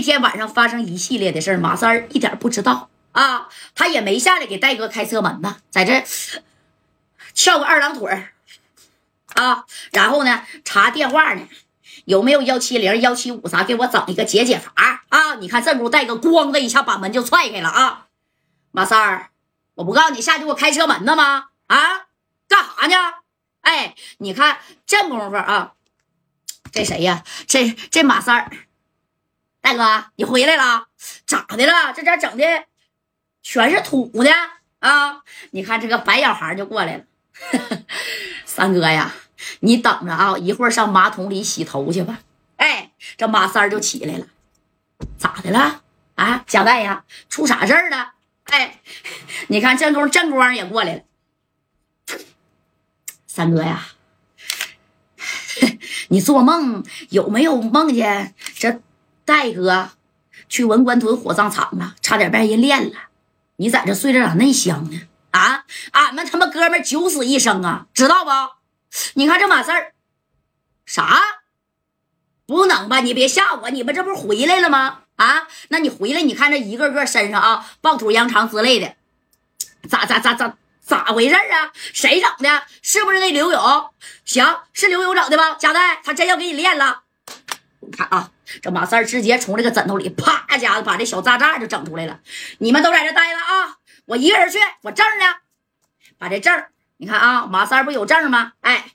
那天晚上发生一系列的事儿，马三儿一点不知道啊，他也没下来给戴哥开车门呢，在这翘个二郎腿儿啊，然后呢查电话呢，有没有幺七零、幺七五啥，给我整一个解解乏啊！你看这不戴哥咣的一下把门就踹开了啊，马三儿，我不告诉你下去给我开车门呢吗？啊，干啥呢？哎，你看这功夫啊，这谁呀？这这马三儿，大哥，你回来了？咋的了？这咋整的全是土呢？啊，你看这个白小孩就过来了。三哥呀，你等着啊，一会儿上马桶里洗头去吧。哎，这马三就起来了，咋的了？啊，贾代呀，出啥事儿了？哎，你看正宫正光也过来了。三哥呀，你做梦有没有梦见这戴哥去文官屯火葬场了，差点被人练了？你在这睡着咋那香呢？啊，俺们他妈哥们九死一生啊，知道不？你看这码事儿，啥？不能吧？你别吓我，你们这不是回来了吗？啊，那你回来，你看这一个个身上啊，暴土扬长之类的，咋咋咋咋？咋回事啊？谁整的？是不是那刘勇？行，是刘勇整的吧？贾代，他真要给你练了。你看啊，这马三直接从这个枕头里啪一下子把这小炸炸就整出来了。你们都在这待着啊，我一个人去。我证呢？把这证你看啊，马三不有证吗？哎，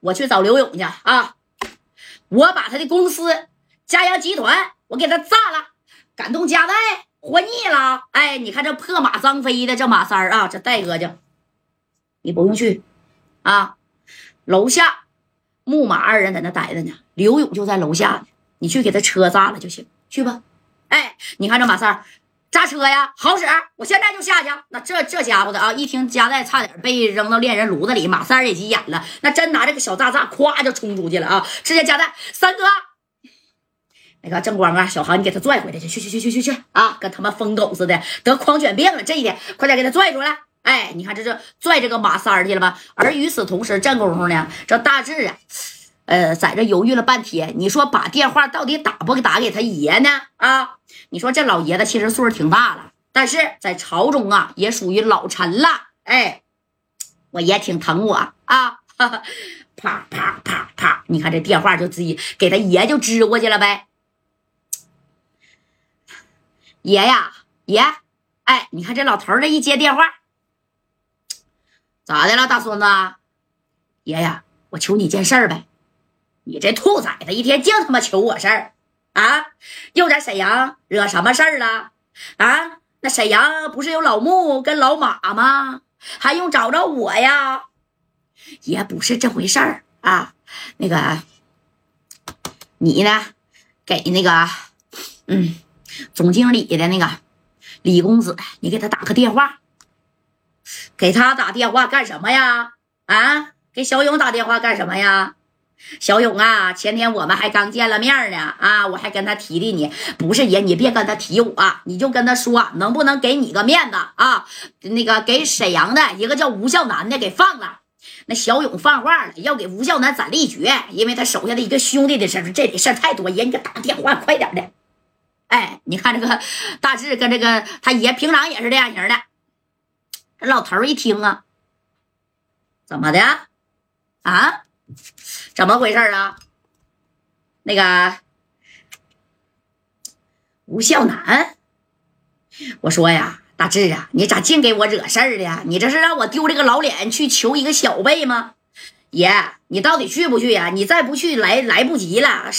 我去找刘勇去啊。我把他的公司嘉阳集团，我给他炸了，感动加代活腻了。哎，你看这破马张飞的这马三啊，这戴哥就。你不用去，啊，楼下木马二人在那待着呢，刘勇就在楼下呢。你去给他车炸了就行，去吧。哎，你看这马三炸车呀，好使，我现在就下去。那这这家伙的啊，一听夹带差点被扔到恋人炉子里，马三也急眼了，那真拿这个小炸炸，咵就冲出去了啊！直接夹带三哥，那个正光啊，小韩，你给他拽回来去，去去去去去去啊，跟他妈疯狗似的，得狂犬病了，这一点快点给他拽出来。哎，你看这是拽这个马三去了吧？而与此同时，这功夫呢，这大志啊，呃，在这犹豫了半天。你说把电话到底打不打给他爷呢？啊，你说这老爷子其实岁数挺大了，但是在朝中啊也属于老臣了。哎，我爷挺疼我啊，啪啪啪啪，你看这电话就直接给他爷就支过去了呗。爷呀，爷，哎，你看这老头这一接电话。咋的了，大孙子？爷爷，我求你件事儿呗。你这兔崽子，一天净他妈求我事儿啊！又在沈阳惹什么事儿了啊？那沈阳不是有老穆跟老马吗？还用找着我呀？也不是这回事儿啊。那个，你呢？给那个，嗯，总经理的那个李公子，你给他打个电话。给他打电话干什么呀？啊，给小勇打电话干什么呀？小勇啊，前天我们还刚见了面呢。啊，我还跟他提的你，不是爷，你别跟他提我，你就跟他说，能不能给你个面子啊？那个给沈阳的一个叫吴孝南的给放了。那小勇放话了，要给吴孝南斩立决，因为他手下的一个兄弟的事这里事太多，爷你给打电话，快点的。哎，你看这个大志跟这个他爷平常也是这样型的。这老头一听啊，怎么的啊？怎么回事啊？那个吴孝南，我说呀，大志啊，你咋净给我惹事儿的？你这是让我丢这个老脸去求一个小辈吗？爷，你到底去不去呀？你再不去，来来不及了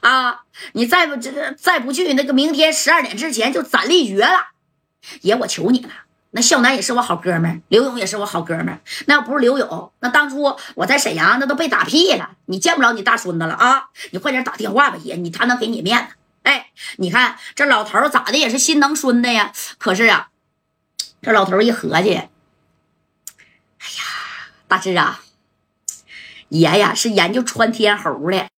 啊！你再不这再不去，那个明天十二点之前就斩立决了。爷，我求你了。那孝南也是我好哥们儿，刘勇也是我好哥们儿。那要不是刘勇，那当初我在沈阳那都被打屁了。你见不着你大孙子了啊！你快点打电话吧，爷，你他能给你面子。哎，你看这老头咋的也是心疼孙子呀。可是啊，这老头一合计，哎呀，大志啊，爷呀是研究穿天猴的。